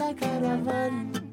Sakaravan.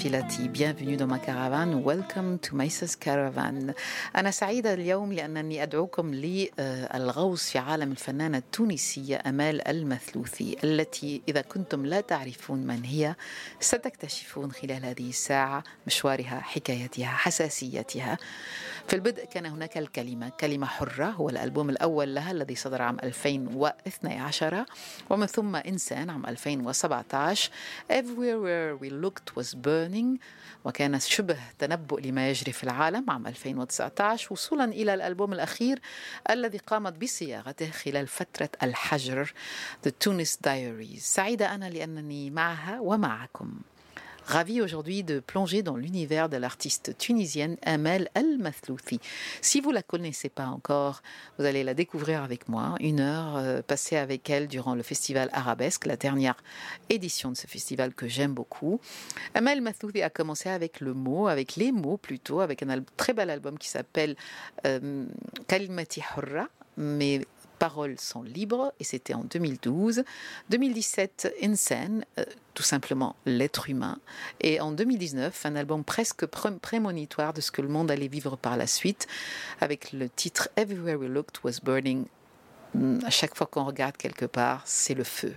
قافلتي Bienvenue dans ma caravane. Welcome to Maisa's Caravan. أنا سعيدة اليوم لأنني أدعوكم للغوص في عالم الفنانة التونسية أمال المثلوثي التي إذا كنتم لا تعرفون من هي ستكتشفون خلال هذه الساعة مشوارها حكايتها حساسيتها. في البدء كان هناك الكلمة كلمة حرة هو الألبوم الأول لها الذي صدر عام 2012 ومن ثم إنسان عام 2017 Everywhere where we looked was burning وكان شبه تنبؤ لما يجري في العالم عام 2019 وصولا إلى الألبوم الأخير الذي قامت بصياغته خلال فترة الحجر The Tunis Diaries. سعيدة أنا لأنني معها ومعكم. Ravi aujourd'hui de plonger dans l'univers de l'artiste tunisienne Amel El Mathlouthi. Si vous la connaissez pas encore, vous allez la découvrir avec moi. Une heure euh, passée avec elle durant le festival Arabesque, la dernière édition de ce festival que j'aime beaucoup. Amel Mathlouthi a commencé avec le mot, avec les mots plutôt, avec un très bel album qui s'appelle euh, Kalimati Hurra, mes paroles sont libres, et c'était en 2012. 2017, Insan, euh, tout simplement l'être humain. Et en 2019, un album presque pré- prémonitoire de ce que le monde allait vivre par la suite, avec le titre Everywhere We Looked Was Burning. Hum, À chaque fois qu'on regarde quelque part, c'est le feu.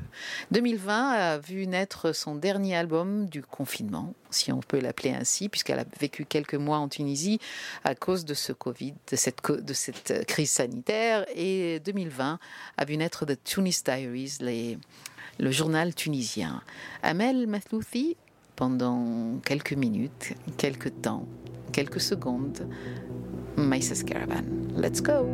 2020 a vu naître son dernier album du confinement, si on peut l'appeler ainsi, puisqu'elle a vécu quelques mois en Tunisie à cause de ce Covid, de cette, euh, crise sanitaire. Et 2020 a vu naître The Tunis Diaries, le journal tunisien. Amel Mathlouthi, pendant quelques minutes, quelques temps, quelques secondes, Maïsas Caravan. Let's go!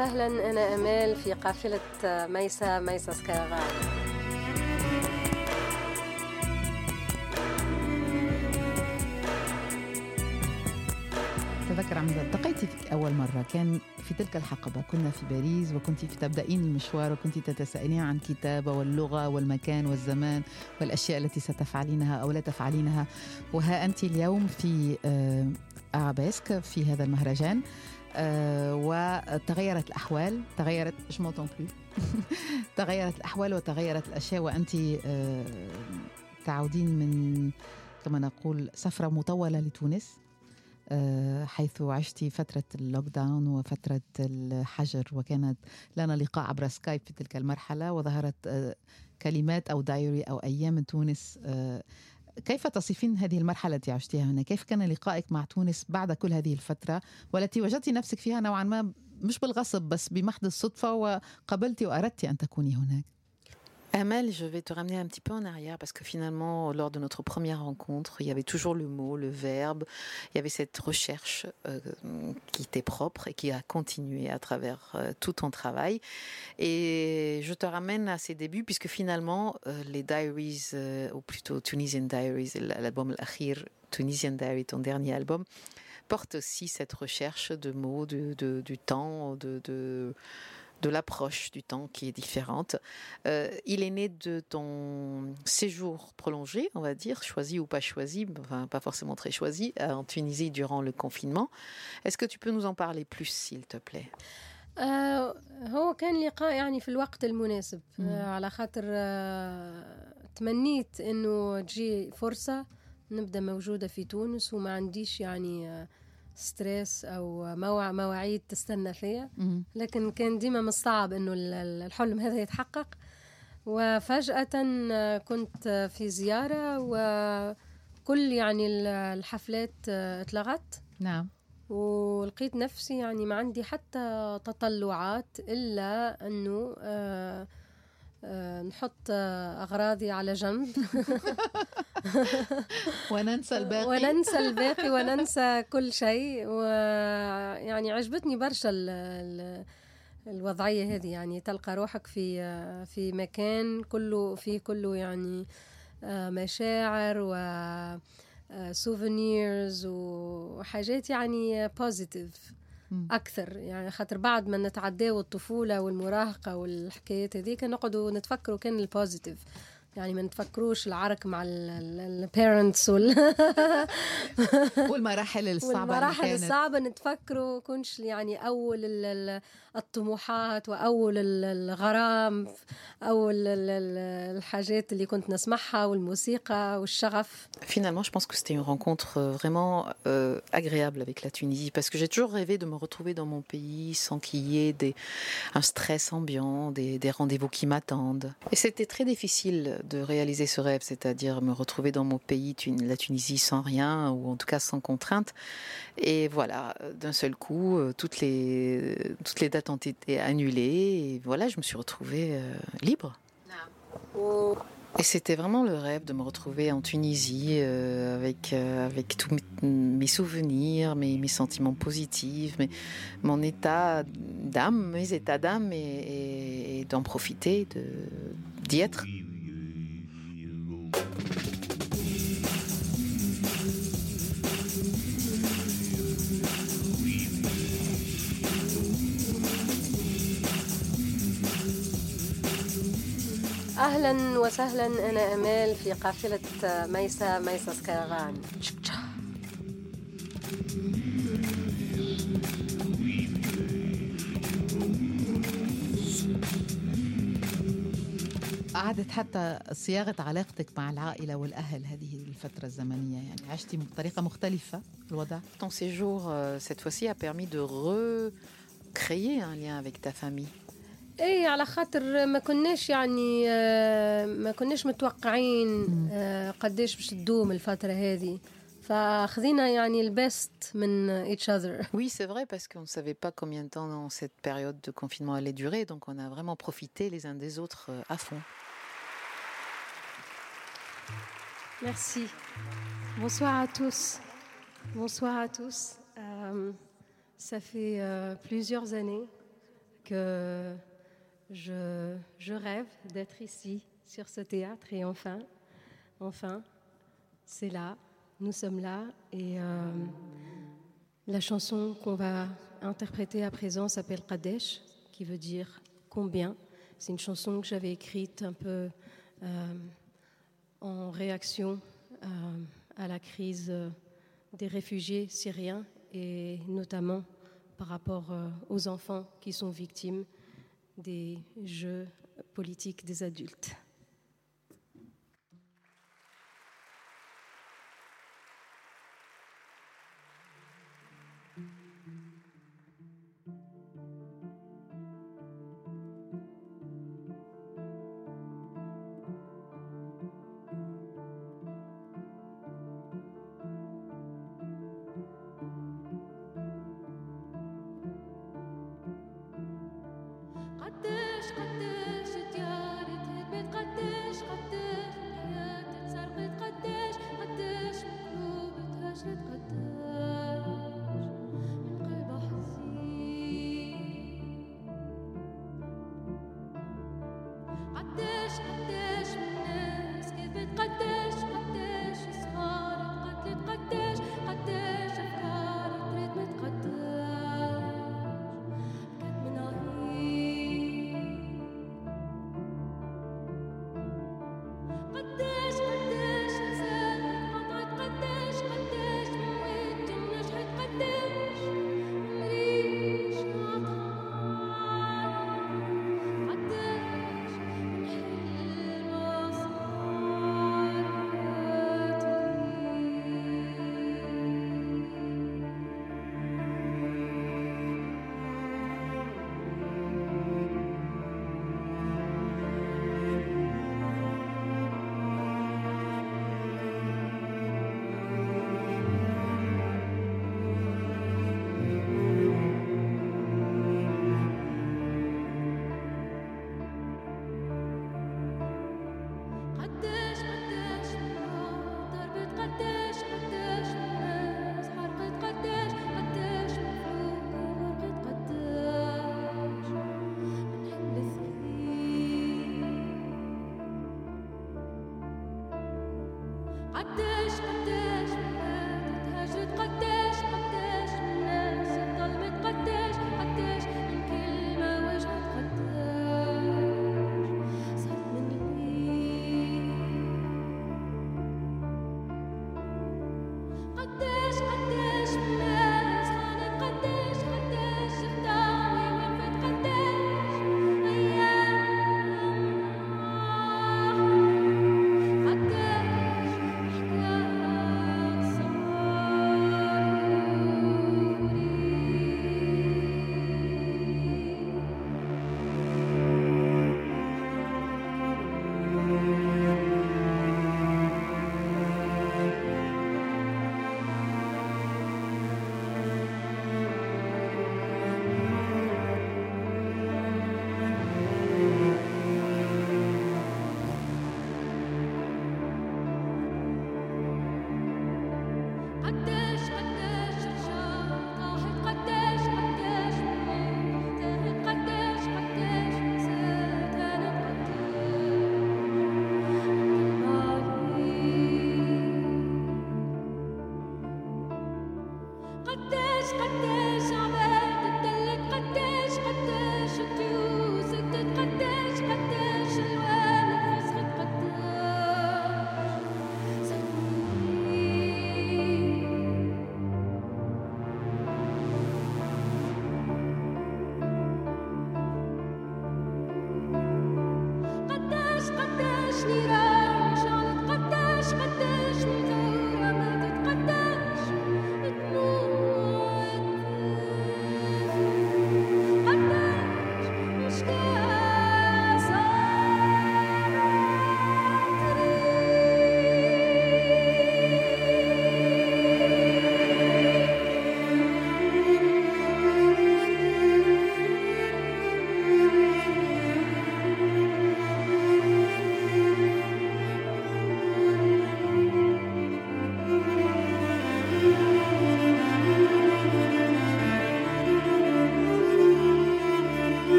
وسهلا أنا امال في قافلة ميسا ميسا سكارافان تذكر عندما التقيت فيك أول مرة. كان في تلك الحقبة كنا في باريس وكنت تبدأين المشوار وكنت تتساءلين عن الكتابة واللغة والمكان والزمان والأشياء التي ستفعلينها أو لا تفعلينها. وها أنت اليوم في أرابيسك في هذا المهرجان. آه وتغيرت الأحوال تغيرت plus. تغيرت الأحوال وتغيرت الأشياء وأنت آه تعودين من كما نقول سفرة مطولة لتونس حيث عشت فترة اللوك داون وفترة الحجر وكانت لنا لقاء عبر سكايب في تلك المرحلة وظهرت كلمات أو دايري أو أيام تونس كيف تصفين هذه المرحلة التي عشتها هنا؟ كيف كان لقائك مع تونس بعد كل هذه الفترة والتي وجدت نفسك فيها نوعا ما مش بالغصب بس بمحض الصدفة وقبلت وأردت أن تكوني هناك Amel, je vais te ramener un petit peu en arrière parce que finalement, lors de notre première rencontre, il y avait toujours le mot, le verbe, il y avait cette recherche euh, qui était propre et qui a continué à travers euh, tout ton travail. Et je te ramène à ces débuts puisque finalement, euh, les Diaries, ou plutôt Tunisian Diaries, l'album L'Akhir, Tunisian Diary, ton dernier album, porte aussi cette recherche de mots, de, du temps, de, de de l'approche du temps qui est différente. Euh, il est né de ton séjour prolongé, on va dire, choisi ou pas choisi, enfin pas forcément très choisi, en Tunisie durant le confinement. Est-ce que tu peux nous en parler plus, s'il te plaît آه هو كان لقاء يعني في الوقت المناسب آه على خاطر آه تمنيت انه تجي فرصه نبدا موجوده في تونس وما عنديش يعني آه ستريس أو موع مواعيد تستنى فيا. لكن كان ديما مصعب إنه الحلم هذا يتحقق. وفجأة كنت في زيارة وكل يعني الحفلات اتلغت. نعم. ولقيت نفسي يعني ما عندي حتى تطلعات إلا أنه آه نحط أغراضي على جنب. وننسى الباقي. وننسى الباقي وننسى كل شيء. ويعني عجبتني برشا ال ال الوضعية هذه. يعني تلقى روحك في في مكان كله فيه كله يعني مشاعر و سوفينيرز وحاجات يعني بوزيتيف أكثر. يعني خاطر بعد ما نتعداو الطفولة والمراهقة والحكايات هذيك نقعدوا نتفكروا كان البوزيتيف يعني ما نتفكروش العرك مع البيرنتس وال والمراحل الصعبه والمراحل الصعبه نتفكروا كنش يعني اول الطموحات واول الغرام اول الحاجات اللي كنت نسمعها والموسيقى والشغف Finalement, je pense que c'était une rencontre vraiment euh, agréable avec la Tunisie parce que j'ai toujours rêvé de me retrouver dans mon pays sans qu'il y ait des, un stress ambiant, des, des rendez-vous qui m'attendent. Et c'était très difficile de réaliser ce rêve, c'est-à-dire me retrouver dans mon pays, la Tunisie, sans rien ou en tout cas sans contrainte. Et voilà, d'un seul coup, toutes les, toutes les dates ont été annulées et voilà, je me suis retrouvée euh, libre. Et c'était vraiment le rêve de me retrouver en Tunisie euh, avec, euh, avec tous mes, souvenirs, mes, mes, sentiments positifs, mes, mon état d'âme, mes états d'âme et d'en profiter, d'y être. أهلا وسهلا أنا امال في قافلة ميسا ميسا سكارفان أعادت حتى صياغة علاقتك مع العائلة والأهل هذه الفترة الزمنية يعني عشتي بطريقة مختلفة الوضع Ton séjour, euh, cette fois-ci, a permis de recréer un lien avec ta famille. اي على خاطر ما كناش يعني ما كناش متوقعين قداش باش تدوم الفتره هذه فاخذينا يعني البيست من each other Oui, c'est vrai parce qu'on ne savait pas combien de temps dans cette période de confinement allait durer, donc on a vraiment profité les uns des autres à fond. Merci. Bonsoir à tous. Bonsoir à tous. Euh, Ça fait euh, plusieurs années que je, je rêve d'être ici, sur ce théâtre, et enfin, enfin, c'est là, nous sommes là, et euh, la chanson qu'on va interpréter à présent s'appelle Kadesh, qui veut dire combien. C'est une chanson que j'avais écrite un peu en réaction euh, à la crise des réfugiés syriens et notamment par rapport euh, aux enfants qui sont victimes des jeux politiques des adultes.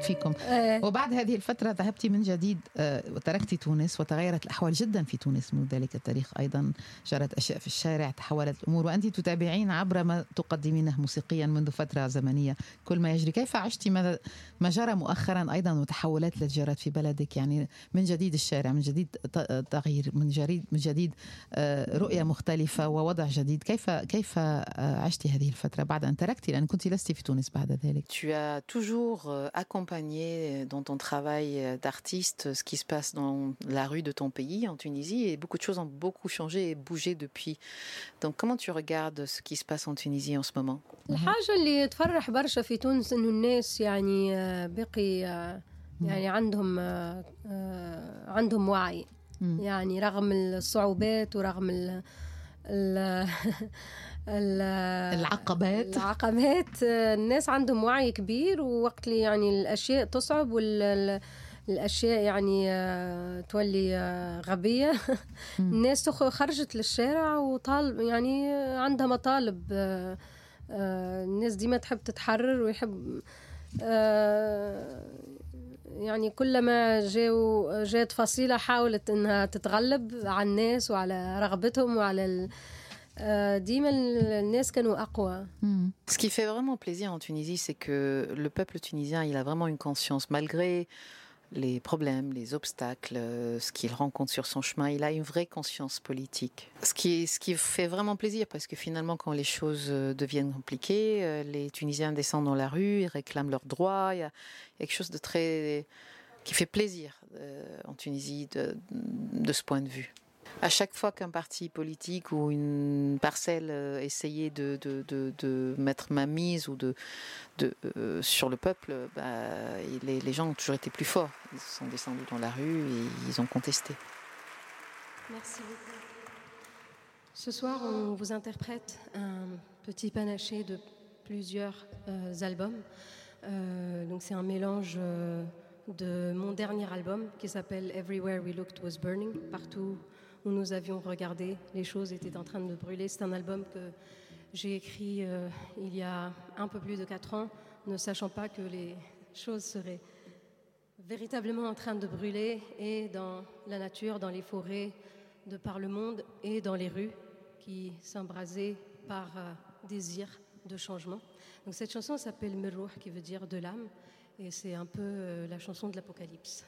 واحد فيكم. آه، وبعد هذه الفترة ذهبت من جديد آه، وتركت تونس وتغيرت الأحوال جدا في تونس منذ ذلك التاريخ أيضا. جرت أشياء في الشارع تحولت الأمور. وأنت تتابعين عبر ما تقدمينه موسيقيا منذ فترة زمنية. كل ما يجري كيف عشت ما, ما جرى مؤخرا أيضا وتحولات التي جرت في بلدك؟ يعني من جديد الشارع من جديد ت- تغيير من جديد من جديد آه، رؤية مختلفة ووضع جديد. كيف كيف عشت هذه الفترة بعد أن تركت لأن كنت لست في تونس بعد ذلك. Tu as toujours euh, accompagné euh, dans ton travail euh, d'artiste ce qui se passe dans la rue de ton pays, en Tunisie, et beaucoup de choses ont beaucoup changé et bougé depuis. Donc, comment tu regardes ce qui se passe en Tunisie en ce moment الحاجة اللي تفرح برشا في تونس إنه الناس يعني آه، بقي آه، يعني عندهم آه، آه، عندهم وعي مم. يعني رغم الصعوبات ورغم ال ال ال العقبات. العقبات. الناس عندهم وعي كبير ووقت اللي يعني الأشياء تصعب وال الأشياء يعني آه، تولي آه، غبية. الناس خرجت للشارع وطالب يعني آه، عندها مطالب الناس ديما تحب تتحرر ويحب يعني كلما جاو جات فصيلة حاولت إنها تتغلب على الناس وعلى رغبتهم وعلى Hmm. Ce qui fait vraiment plaisir en Tunisie, c'est que le peuple tunisien, il a vraiment une conscience, malgré les problèmes, les obstacles, euh, ce qu'il rencontre sur son chemin, il a une vraie conscience politique. Ce qui, fait vraiment plaisir, parce que finalement, quand les choses euh, deviennent compliquées, euh, les Tunisiens descendent dans la rue, ils réclament leurs droits, il y a quelque chose de très qui fait plaisir en Tunisie de ce point de vue. À chaque fois qu'un parti politique ou une parcelle euh, essayait de, mettre ma mise ou de, euh, sur le peuple, bah, les, gens ont toujours été plus forts. Ils sont descendus dans la rue et ils ont contesté. Merci beaucoup. Ce soir, on vous interprète un petit panaché de plusieurs euh, albums. C'est un mélange de mon dernier album qui s'appelle Everywhere We Looked Was Burning. Partout où nous avions regardé, les choses étaient en train de brûler. C'est un album que j'ai écrit euh, il y a un peu plus de quatre ans, ne sachant pas que les choses seraient véritablement en train de brûler et dans la nature, dans les forêts de par le monde et dans les rues qui s'embrasaient par euh, désir de changement. Donc cette chanson s'appelle Merouh qui veut dire de l'âme et c'est un peu euh, la chanson de l'Apocalypse.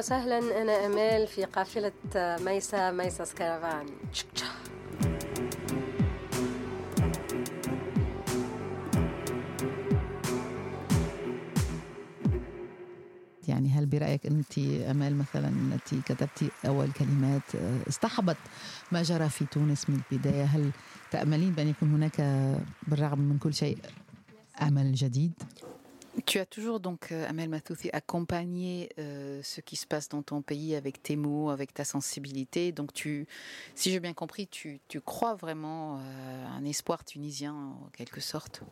وسهلا أنا امال في قافلة ميسا ميساس كارفان يعني هل برأيك أنت أمال مثلا أنت كتبتي أول كلمات اصطحبت ما جرى في تونس من البداية؟ هل تأملين بأن يكون هناك بالرغم من كل شيء أمل جديد؟ Tu as toujours donc, euh, Amel Mathouthi, accompagné euh, ce qui se passe dans ton pays avec tes mots, avec ta sensibilité. Donc, tu, si j'ai bien compris, tu, tu crois vraiment euh, un espoir tunisien en quelque sorte.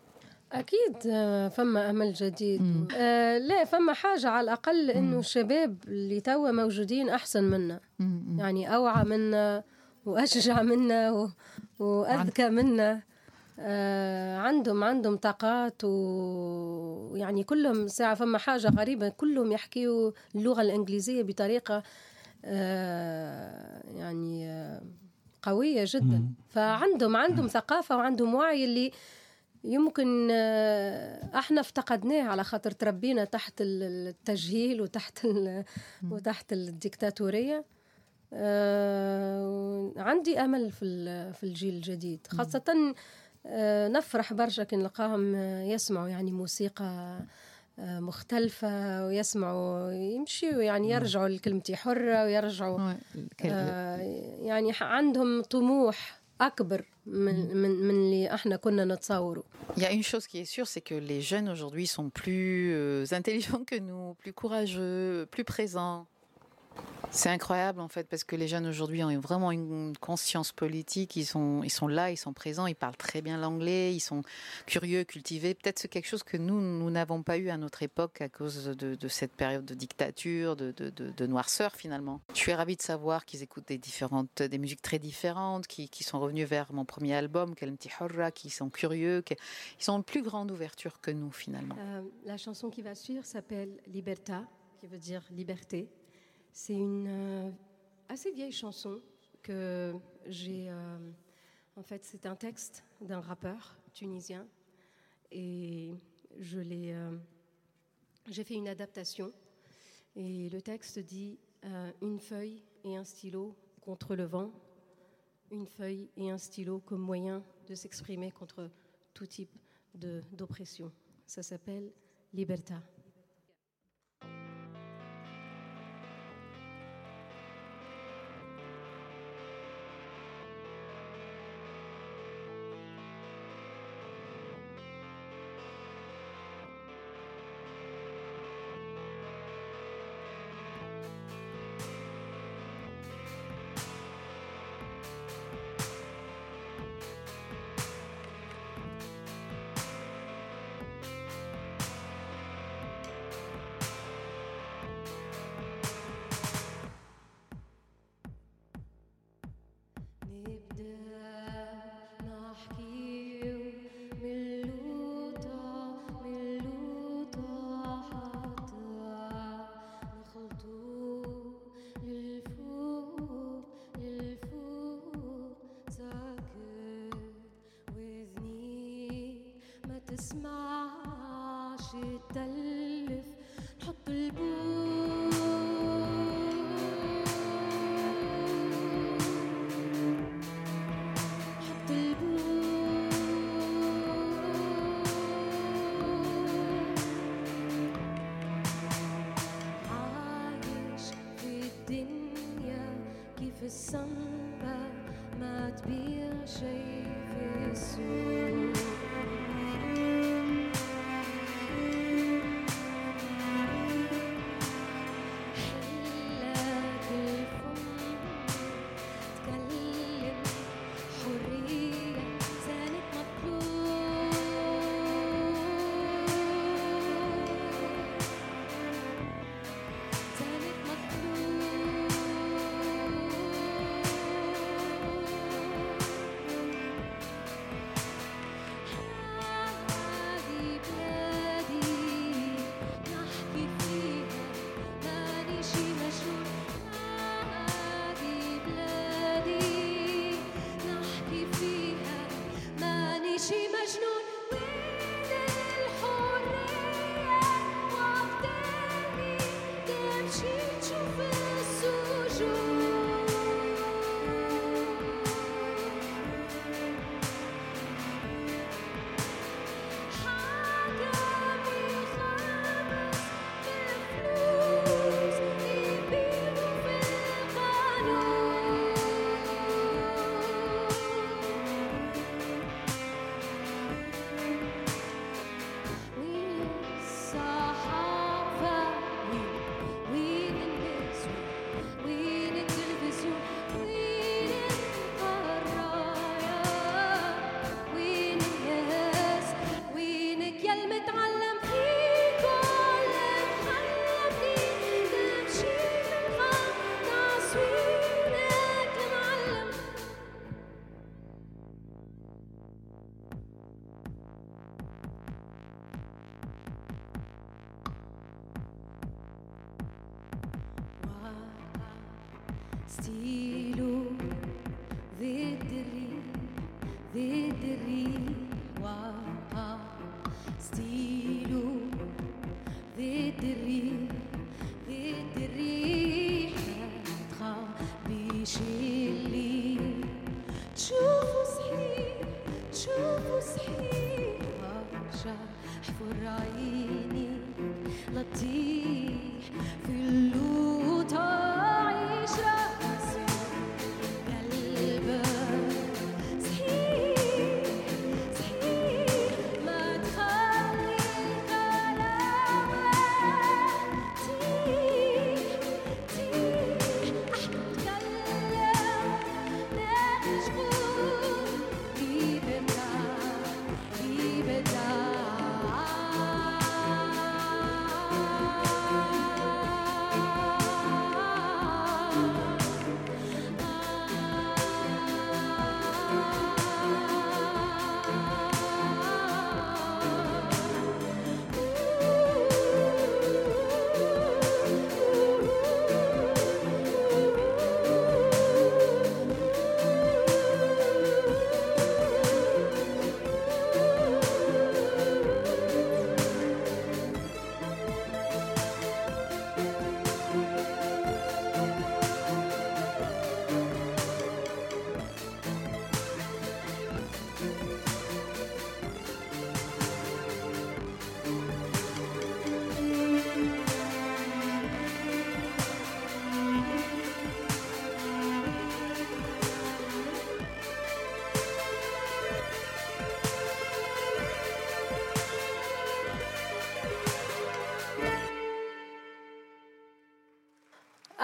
اكيد آه، فما امل جديد آه لا فما حاجه على الاقل انه الشباب اللي توا موجودين احسن منا يعني اوعى منا واشجع منا و... واذكى منا آه عندهم عندهم طاقات ويعني كلهم ساعة فما حاجة غريبة كلهم يحكيوا اللغة الإنجليزية بطريقة آه يعني آه قوية جدا. فعندهم عندهم ثقافة وعندهم وعي اللي يمكن آه، إحنا افتقدناه على خاطر تربينا تحت التجهيل وتحت وتحت الديكتاتورية. آه، عندي أمل في في الجيل الجديد خاصة آه، نفرح برشا كي نلقاهم آه، يسمعوا يعني موسيقى آه، مختلفة ويسمعوا يمشيوا يعني يرجعوا لكلمتي حرة ويرجعوا آه، يعني عندهم طموح أكبر من من من اللي إحنا كنا نتصوره Il y a une chose qui est sûre, c'est que les jeunes aujourd'hui sont plus euh, intelligents que nous, plus courageux, plus présents. C'est incroyable en fait parce que les jeunes aujourd'hui ont vraiment une conscience politique. Ils sont, ils sont là, ils sont présents, ils parlent très bien l'anglais, ils sont curieux, cultivés. Peut-être c'est quelque chose que nous, nous n'avons pas eu à notre époque à cause de, cette période de dictature, de, de, noirceur finalement. Je suis ravie de savoir qu'ils écoutent des différentes, des musiques très différentes, qui, sont revenus vers mon premier album, Kalemti Horra, qui sont curieux, qui ils ont une plus grande ouverture que nous finalement. Euh, la chanson qui va suivre s'appelle Liberta, qui veut dire liberté. C'est une euh, assez vieille chanson que j'ai. euh, en fait, c'est un texte d'un rappeur tunisien et je l'ai. euh, j'ai fait une adaptation et le texte dit une feuille et un stylo contre le vent, une feuille et un stylo comme moyen de s'exprimer contre tout type d'oppression. Ça s'appelle Libertà. Steve.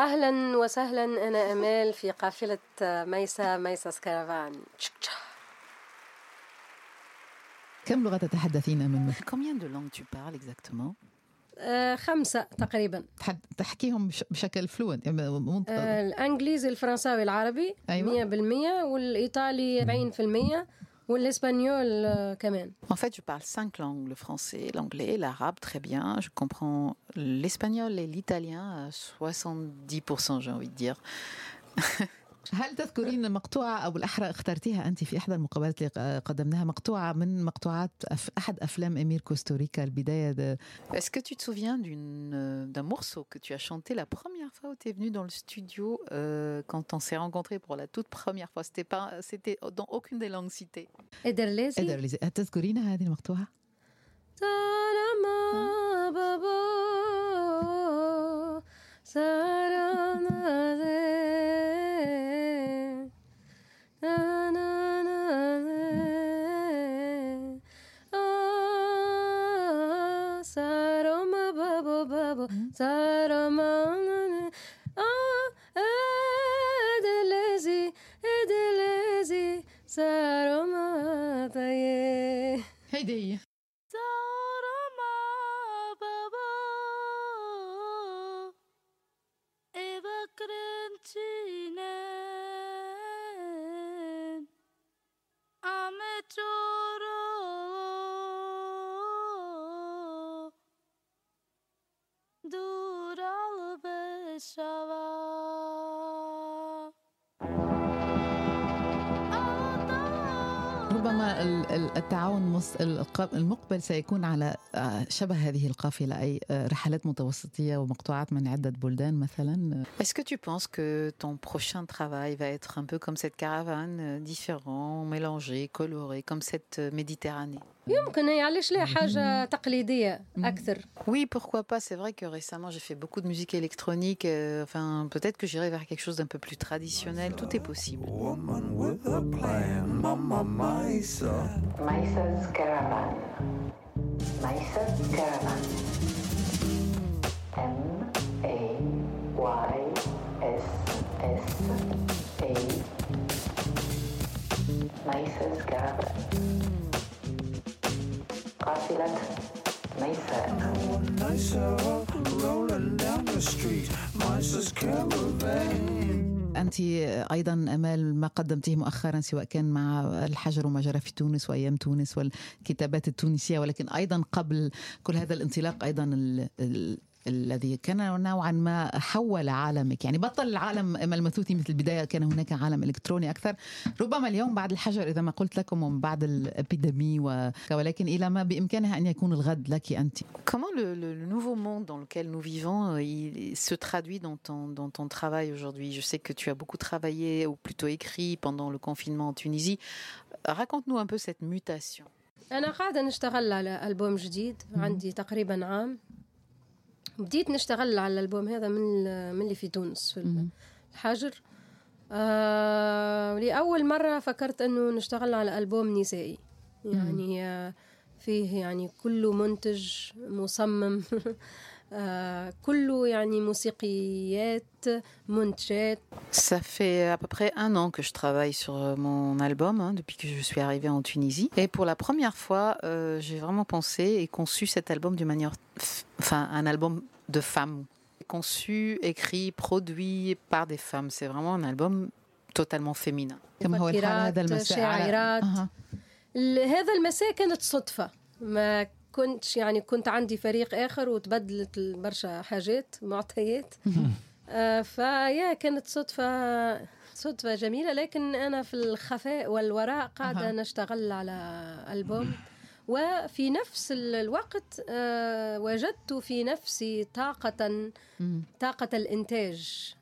أهلا وسهلا أنا امال في قافلة ميسا ميساس كارفان كم لغة تتحدثين من Combien de langues tu parles exactement? آه، خمسة تقريبا. تحكيهم بش- بشكل فلوينت آه، الإنجليزي الفرنساوي العربي أيوة. 100% والإيطالي 40% Ou l'espagnol euh, En fait, je parle cinq langues, le français, l'anglais, l'arabe, très bien. Je comprends l'espagnol et l'italien à 70%, j'ai envie de dire. هل تذكرين مقطوعة أو الأحرى اخترتيها أنت في إحدى المقابلات اللي قدمناها مقطوعة من مقطوعات أف- أحد أفلام أمير كوستوريكا البداية ده Est-ce que tu te souviens d'une, euh, d'un morceau que tu as chanté la première fois où tu es venu dans le studio euh, quand on s'est rencontrés pour la toute première fois C'était pas, c'était dans aucune des langues citées. ادرليزي قدر لي- هل تذكرينها هذه المقطوعة؟ سلام بابا سلام ترى ما ادلزي ادلزي صار ما هدية التعاون المقبل سيكون على آه، شبه هذه القافلة أي آه، رحلات متوسطية ومقطوعات من عدة بلدان مثلا Est-ce que tu penses que ton prochain travail va être un peu comme cette caravane, euh, différent, mélangé, coloré, comme cette euh, Méditerranée Oui, pourquoi pas. C'est vrai que récemment, j'ai fait beaucoup de musique électronique. Euh, enfin, peut-être que j'irai vers quelque chose d'un peu plus traditionnel. Tout est possible. أنت أيضا أمال ما قدمتيه مؤخرا سواء كان مع الحجر وما جرى في تونس وأيام تونس والكتابات التونسية ولكن أيضا قبل كل هذا الانطلاق أيضا الذي كان نوعا ما حول عالمك. يعني بطل العالم ملموثي مثل البداية كان هناك عالم إلكتروني أكثر. ربما اليوم بعد الحجر إذا ما قلت لكم ومن بعد الابيدمي ولكن إلى ما بإمكانها أن يكون الغد لك أنت. كومون لو le nouveau monde dans lequel nous vivons euh, il se traduit dans ton dans ton travail aujourd'hui? Je sais que tu as beaucoup travaillé ou plutôt écrit pendant le confinement en Tunisie. Raconte-nous un peu cette mutation. أنا قاعدة نشتغل على ألبوم جديد عندي تقريبا عام. بديت نشتغل على الألبوم هذا من من اللي في تونس في الحجر آه لأول مرة فكرت أنه نشتغل على ألبوم نسائي. يعني آه فيه يعني كله منتج مصمم. Ça fait à peu près un an que je travaille sur euh, mon album, hein, depuis que je suis arrivée en Tunisie. Et pour la première fois, euh, j'ai vraiment pensé et conçu cet album d'une manière. Enfin, un album de femmes. Conçu, écrit, produit par des femmes. C'est vraiment un album totalement féminin. كنتش يعني كنت عندي فريق آخر وتبدلت برشا حاجات معطيات. آه، فيا كانت صدفة صدفة جميلة. لكن أنا في الخفاء والوراء قاعدة أها. نشتغل على ألبوم. وفي نفس ال- الوقت آه، وجدت في نفسي طاقة. طاقة الإنتاج.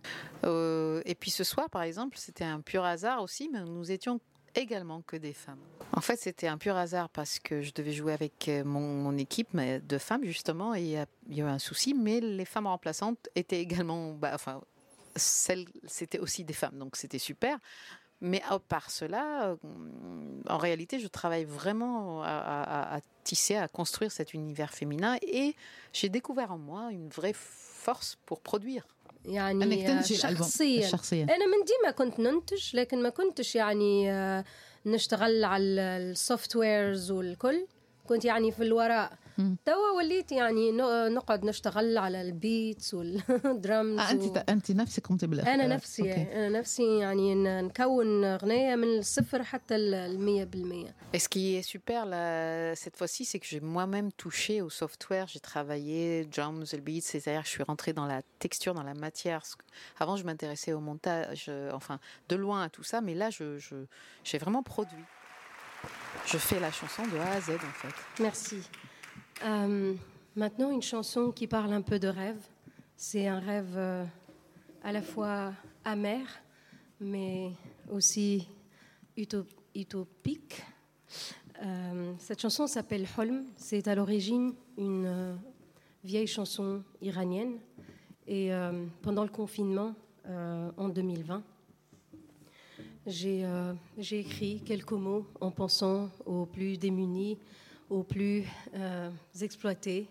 Euh, et puis ce soir, par exemple, c'était un pur hasard aussi, mais nous étions également que des femmes. En fait, c'était un pur hasard parce que je devais jouer avec euh, mon, équipe de femmes, justement, et il y, a- eu un souci, mais les femmes remplaçantes étaient également. bah, enfin, celles, c'était aussi des femmes, donc c'était super. Mais à part cela, euh, en réalité, je travaille vraiment à tisser, à construire cet univers féminin et j'ai découvert en moi une vraie force pour produire. يعني إنك تنتجي شخصيا. شخصيا أنا من ديما كنت ننتج لكن ما كنتش يعني آه، نشتغل على السوفت ويرز والكل. كنت يعني في الوراء. توا وليت يعني ن- نقعد نشتغل على البيتس والدرامز آه انت انت نفسك قمتي بالإخ... انا نفسي أوكي. انا نفسي يعني ن- نكون اغنيه من الصفر حتى المية بالمية Et ce qui est super là, cette fois-ci, c'est que j'ai moi-même touché au software, j'ai travaillé drums, le beat, c'est-à-dire que je suis rentrée dans la texture, dans la matière. Parce que Avant, je m'intéressais au montage, euh, enfin, de loin à tout ça, mais là, je, je- j'ai vraiment produit. Je fais la chanson de A à Z, en fait. Merci. Euh, maintenant, une chanson qui parle un peu de rêve. C'est un rêve euh, à la fois amer, mais aussi uto- utopique. Euh, cette chanson s'appelle Holm. C'est à l'origine une vieille chanson iranienne. Et pendant le confinement, en 2020, j'ai euh, j'ai écrit quelques mots en pensant aux plus démunis, aux plus euh, exploités,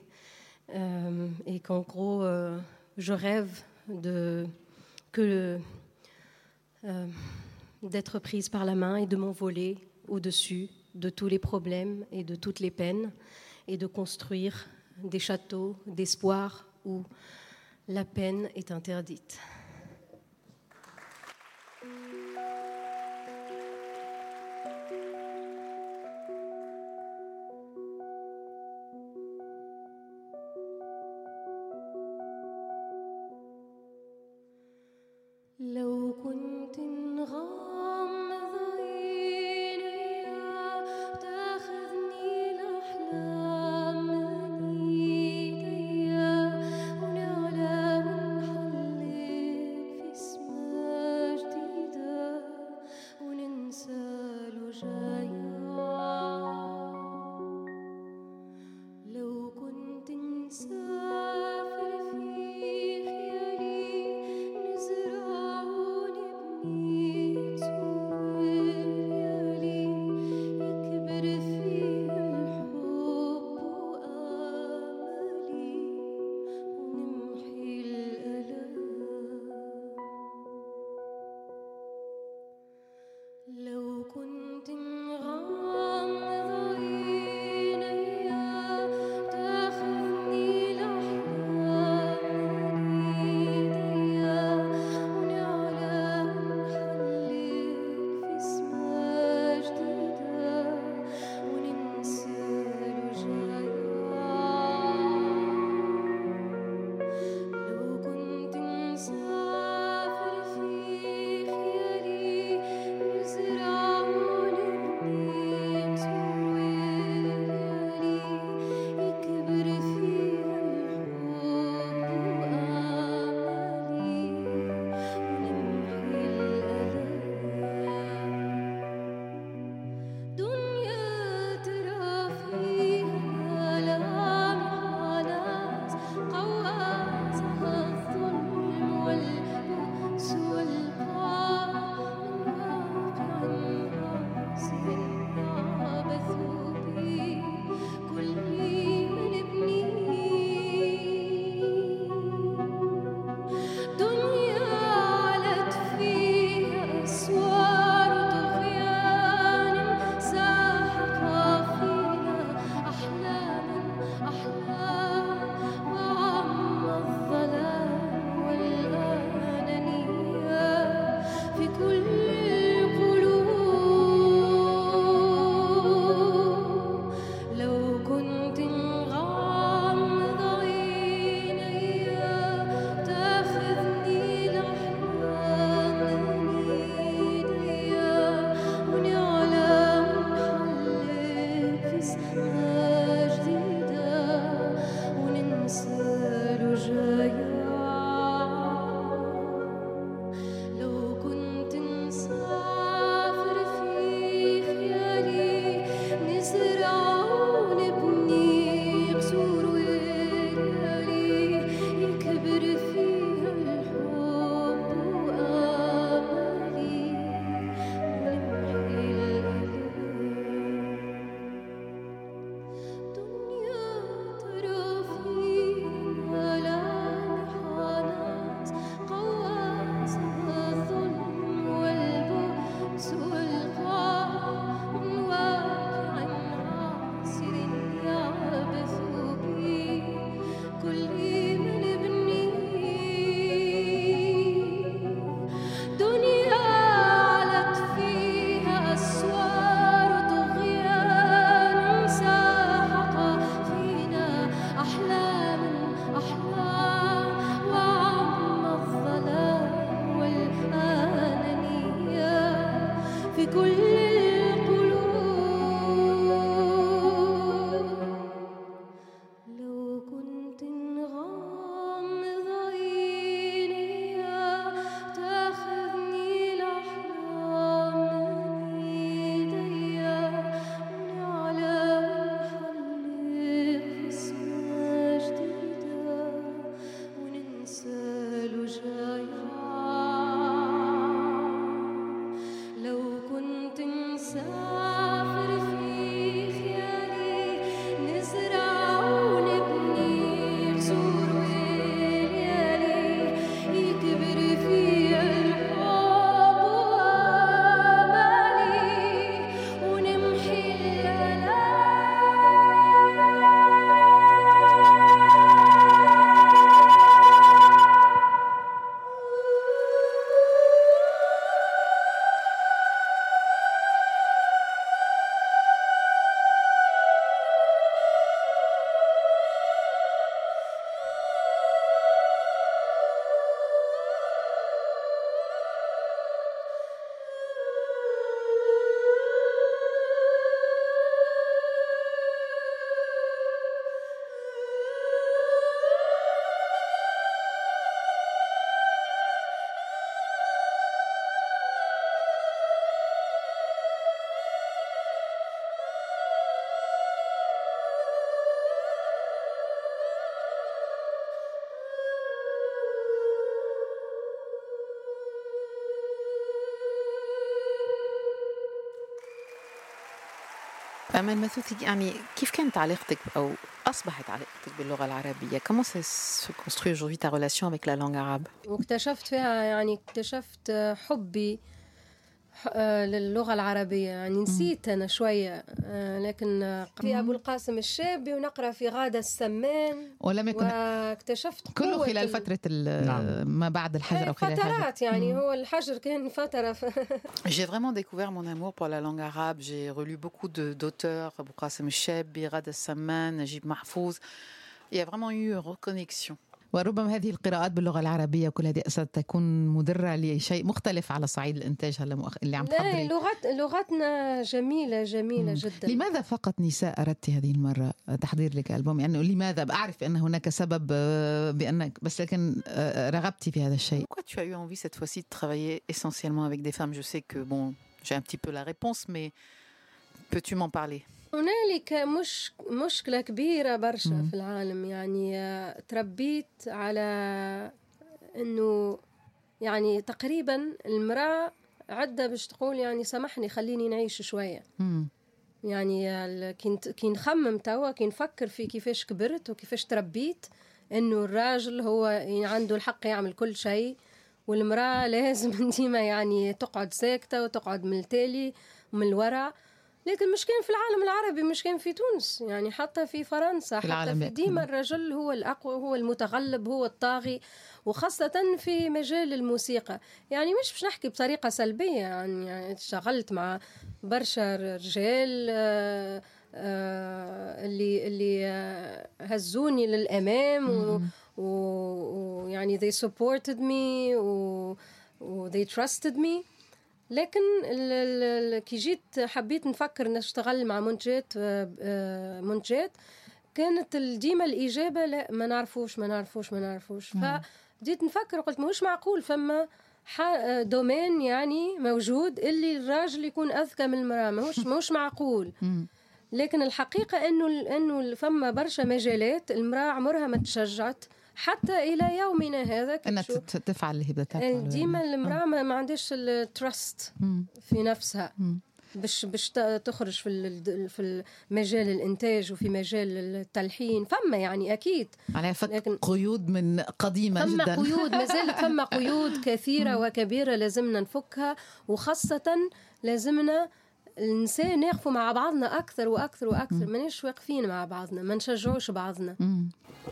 euh, et qu'en gros, euh, je rêve de d'être prise par la main et de m'envoler au-dessus de tous les problèmes et de toutes les peines, et de construire des châteaux d'espoir où la peine est interdite. أمل مثوثي يعني كيف كانت علاقتك أو أصبحت علاقتك باللغة العربية؟ Ça se construit aujourd'hui ta relation avec la واكتشفت فيها يعني اكتشفت حبي للغة العربية يعني نسيت أنا شوية آه، لكن آه، في أبو القاسم الشابي ونقرأ في غادة السمان ولم يكن واكتشفت كله خلال ال- فترة ال- نعم. ما بعد الحجر أو خلال الحجر فترات يعني هو الحجر كان فترة ف... J'ai vraiment découvert mon amour pour la langue arabe. J'ai relu beaucoup de- d'auteurs, Abou Qasim Cheb, Birad As-Samman, Najib Mahfouz. Il y a vraiment eu une reconnexion. وربما هذه القراءات باللغة العربية وكل هذه ستكون مدرة لشيء مختلف على صعيد الإنتاج هلا مؤخ... اللي عم لا تحضري. لغت لغتنا جميلة جميلة مم. جدا. لماذا فقط نساء أردت هذه المرة تحضير لك ألبوم؟ يعني لماذا؟ أعرف أن هناك سبب آه، بأنك بس لكن آه، رغبت في هذا الشيء. Pourquoi tu as eu envie cette fois-ci de travailler essentiellement avec des femmes? Je sais que, bon, j'ai un petit peu la réponse, mais peux-tu m'en parler? هنالك مش مشكلة كبيرة برشا مم. في العالم يعني آه، تربيت على إنه يعني تقريبا المرأة عدة باش تقول يعني سامحني خليني نعيش شوية مم. يعني ال- كي نخمم توا كي نفكر في كيفاش كبرت وكيفاش تربيت إنه الراجل هو عنده الحق يعمل كل شيء والمرأة لازم ديما يعني تقعد ساكتة وتقعد من التالي ومن الورا لكن مش كان في العالم العربي مش كان في تونس. يعني حتى في فرنسا في حتى العالم في. ديما الرجل هو الأقوى هو المتغلب هو الطاغي وخاصة في مجال الموسيقى. يعني مش باش نحكي بطريقة سلبية يعني, اشتغلت مع برشا رجال آه، آه، اللي اللي آه، هزوني للأمام ويعني they supported me و, و they trusted me. لكن كي جيت حبيت نفكر نشتغل مع منتجات آه، آه، منتجات كانت ديما الإجابة لا ما نعرفوش ما نعرفوش ما نعرفوش. فبديت نفكر وقلت مش معقول فما ح- دومين يعني موجود اللي الراجل يكون أذكى من المرأة ماهوش ماهوش معقول. لكن الحقيقة إنه إنه فما برشا مجالات المرأة عمرها ما تشجعت حتى إلى يومنا هذا تت- تفعل اللي بدها تفعله ديما يعني. المرأة ما عندهاش التراست. في نفسها. مم. باش باش تخرج في في مجال الإنتاج وفي مجال التلحين. فما يعني أكيد. على فك لكن- قيود من قديمة فما جدا. قيود. ما زالت فما قيود كثيرة وكبيرة لازمنا نفكها. وخاصة لازمنا النساء نقفوا مع بعضنا أكثر وأكثر وأكثر. ماناش واقفين مع بعضنا ما نشجعوش بعضنا.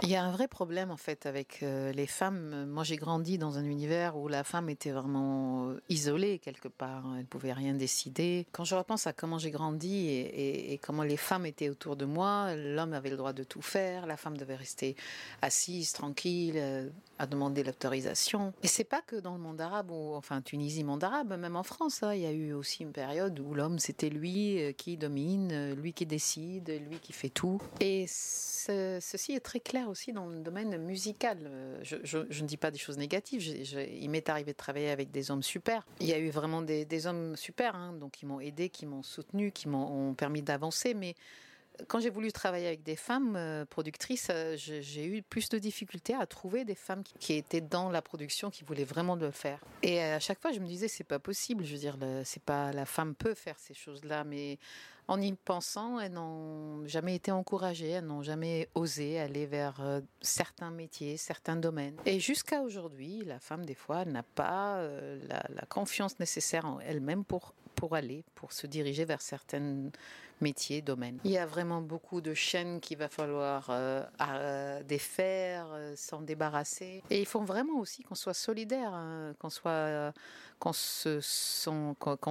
Il y a un vrai problème en fait avec euh, les femmes. Moi j'ai grandi dans un univers où la femme était vraiment euh, isolée quelque part. Elle pouvait rien décider. Quand je repense à comment j'ai grandi et, comment les femmes étaient autour de moi, l'homme avait le droit de tout faire, la femme devait rester assise, tranquille, euh, à demander l'autorisation. Et c'est pas que dans le monde arabe ou enfin Tunisie, monde arabe, même en France, hein, il y a eu aussi une période où l'homme c'était lui qui domine, lui qui décide, lui qui fait tout. Et ce- ceci est très clair aussi dans le domaine musical. Euh, Je, ne dis pas des choses négatives. il m'est arrivé de travailler avec des hommes super. Il y a eu vraiment des, hommes super, hein, donc qui m'ont aidé, qui m'ont soutenu, qui m'ont ont permis d'avancer. Mais quand j'ai voulu travailler avec des femmes euh, productrices, euh, j'ai eu plus de difficultés à trouver des femmes qui, étaient dans la production, qui voulaient vraiment le faire. Et à chaque fois, je me disais, c'est pas possible. Je veux dire, c'est pas la femme peut faire ces choses-là, mais en y pensant, elles n'ont jamais été encouragées, elles n'ont jamais osé aller vers euh, certains métiers, certains domaines. Et jusqu'à aujourd'hui, la femme, des fois, n'a pas euh, la, la confiance nécessaire en elle-même pour, pour aller, pour se diriger vers certains métiers, domaines. Il y a vraiment beaucoup de chaînes qu'il va falloir euh, euh, défaire, euh, s'en débarrasser. Et il faut vraiment aussi qu'on soit solidaire, hein, qu'on soit, qu'on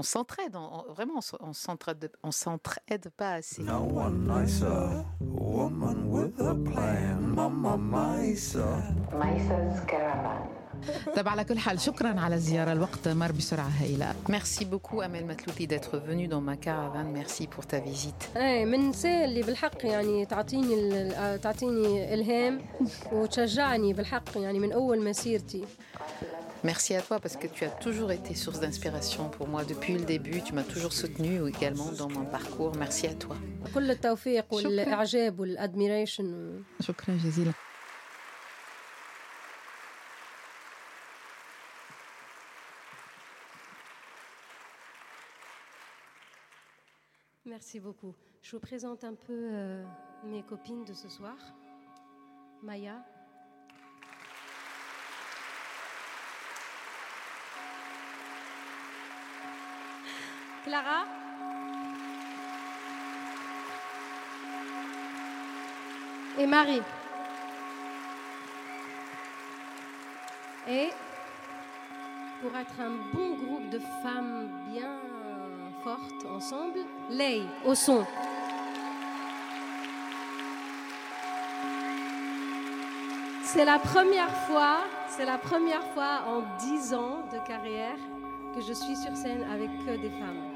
s'entraide. Vraiment, on s'entraide, on s'entraide pas assez. No one nicer, woman with a plan, Mama caravan. كل حال شكرا على الزيارة الوقت مر بسرعة هائلة merci beaucoup Amel Matlouti d'être venu dans ma caravane merci pour ta visite اي من النساء اللي بالحق يعني تعطيني ال- آه، تعطيني الهام وتشجعني بالحق يعني من اول مسيرتي Merci à toi parce que tu as toujours été source d'inspiration pour moi depuis le début. Tu m'as toujours soutenu également dans mon parcours. Merci à toi. كل التوفيق والاعجاب والادميريشن شكرا جزيلا Merci beaucoup. Je vous présente un peu euh, mes copines de ce soir. Maya. Clara. Et Marie. Et pour être un bon groupe de femmes bien fortes ensemble, Lay au son. C'est la première fois, c'est la première fois en dix ans de carrière que je suis sur scène avec que des femmes.